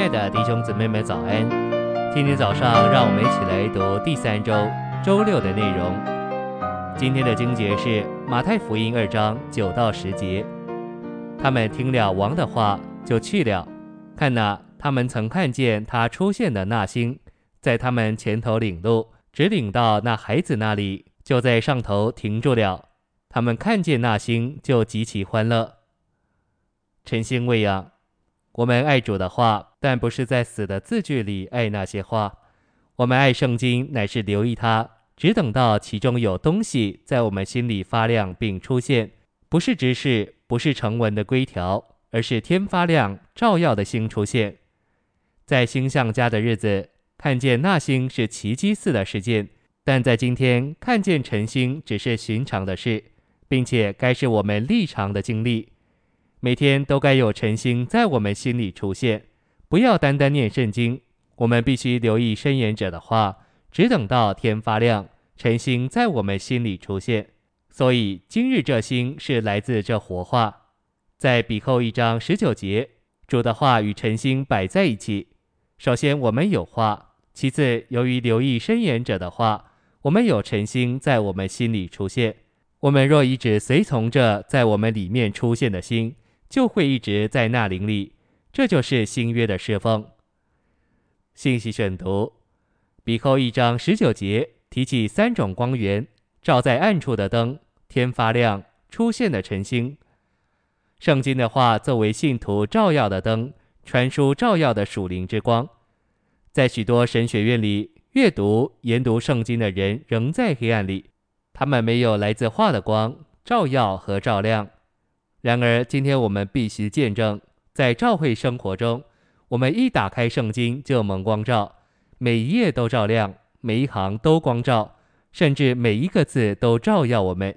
亲爱的弟兄姊妹们早安！今天早上，让我们一起来读第三周周六的内容。今天的经节是马太福音二章九到十节。他们听了王的话，就去了。看哪，他们曾看见他出现的那星，在他们前头领路，直领到那孩子那里，就在上头停住了。他们看见那星，就极其欢乐。晨星喂养。我们爱主的话，但不是在死的字句里爱那些话。我们爱圣经，乃是留意它，只等到其中有东西在我们心里发亮并出现，不是直视，不是成文的规条，而是天发亮照耀的星出现。在星象家的日子，看见那星是奇迹似的事件；但在今天，看见晨星只是寻常的事，并且该是我们历常的经历。每天都该有晨星在我们心里出现，不要单单念圣经，我们必须留意申言者的话，只等到天发亮，晨星在我们心里出现。所以今日这星是来自这活话，在比后一章十九节，主的话与晨星摆在一起。首先我们有话，其次由于留意申言者的话，我们有晨星在我们心里出现。我们若一直随从着在我们里面出现的星，就会一直在那灵里，这就是新约的事奉。信息选读：彼后一章十九节提起三种光源：照在暗处的灯、天发亮、出现的晨星。圣经的话作为信徒照耀的灯，传输照耀的属灵之光。在许多神学院里，阅读研读圣经的人仍在黑暗里，他们没有来自话的光照耀和照亮。然而，今天我们必须见证，在教会生活中，我们一打开圣经就蒙光照，每一页都照亮，每一行都光照，甚至每一个字都照耀我们。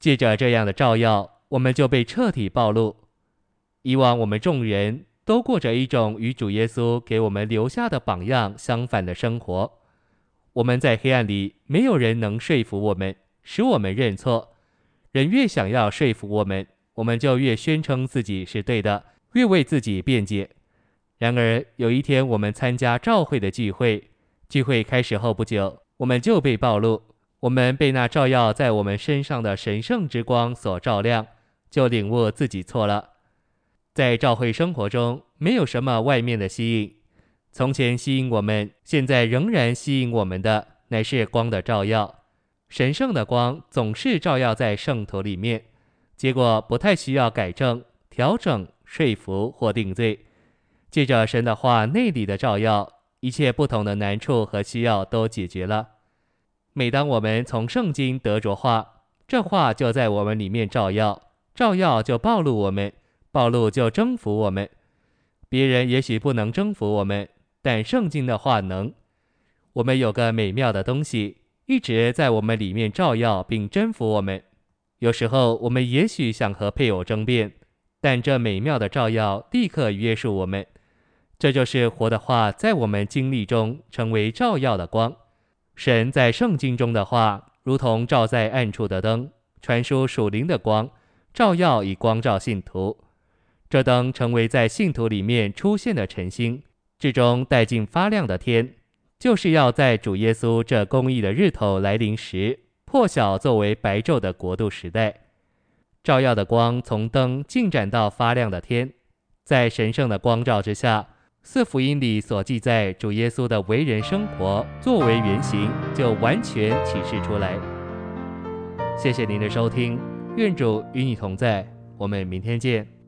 借着这样的照耀，我们就被彻底暴露。以往我们众人都过着一种与主耶稣给我们留下的榜样相反的生活。我们在黑暗里，没有人能说服我们，使我们认错。人越想要说服我们。我们就越宣称自己是对的，越为自己辩解。然而有一天，我们参加召会的聚会，聚会开始后不久，我们就被暴露，我们被那照耀在我们身上的神圣之光所照亮，就领悟自己错了。在召会生活中，没有什么外面的吸引，从前吸引我们，现在仍然吸引我们的，乃是光的照耀。神圣的光总是照耀在圣徒里面。结果不太需要改正、调整、说服或定罪。借着神的话内里的照耀，一切不同的难处和需要都解决了。每当我们从圣经得着话，这话就在我们里面照耀，照耀就暴露我们，暴露就征服我们。别人也许不能征服我们，但圣经的话能。我们有个美妙的东西，一直在我们里面照耀并征服我们。有时候我们也许想和配偶争辩，但这美妙的照耀立刻约束我们。这就是活的话在我们经历中成为照耀的光。神在圣经中的话，如同照在暗处的灯，传输属灵的光，照耀以光照信徒。这灯成为在信徒里面出现的晨星，至终带进发亮的天，就是要在主耶稣这公义的日头来临时。破晓作为白昼的国度时代，照耀的光从灯进展到发亮的天，在神圣的光照之下，四福音里所记载主耶稣的为人生活作为原型，就完全启示出来。谢谢您的收听，愿主与你同在，我们明天见。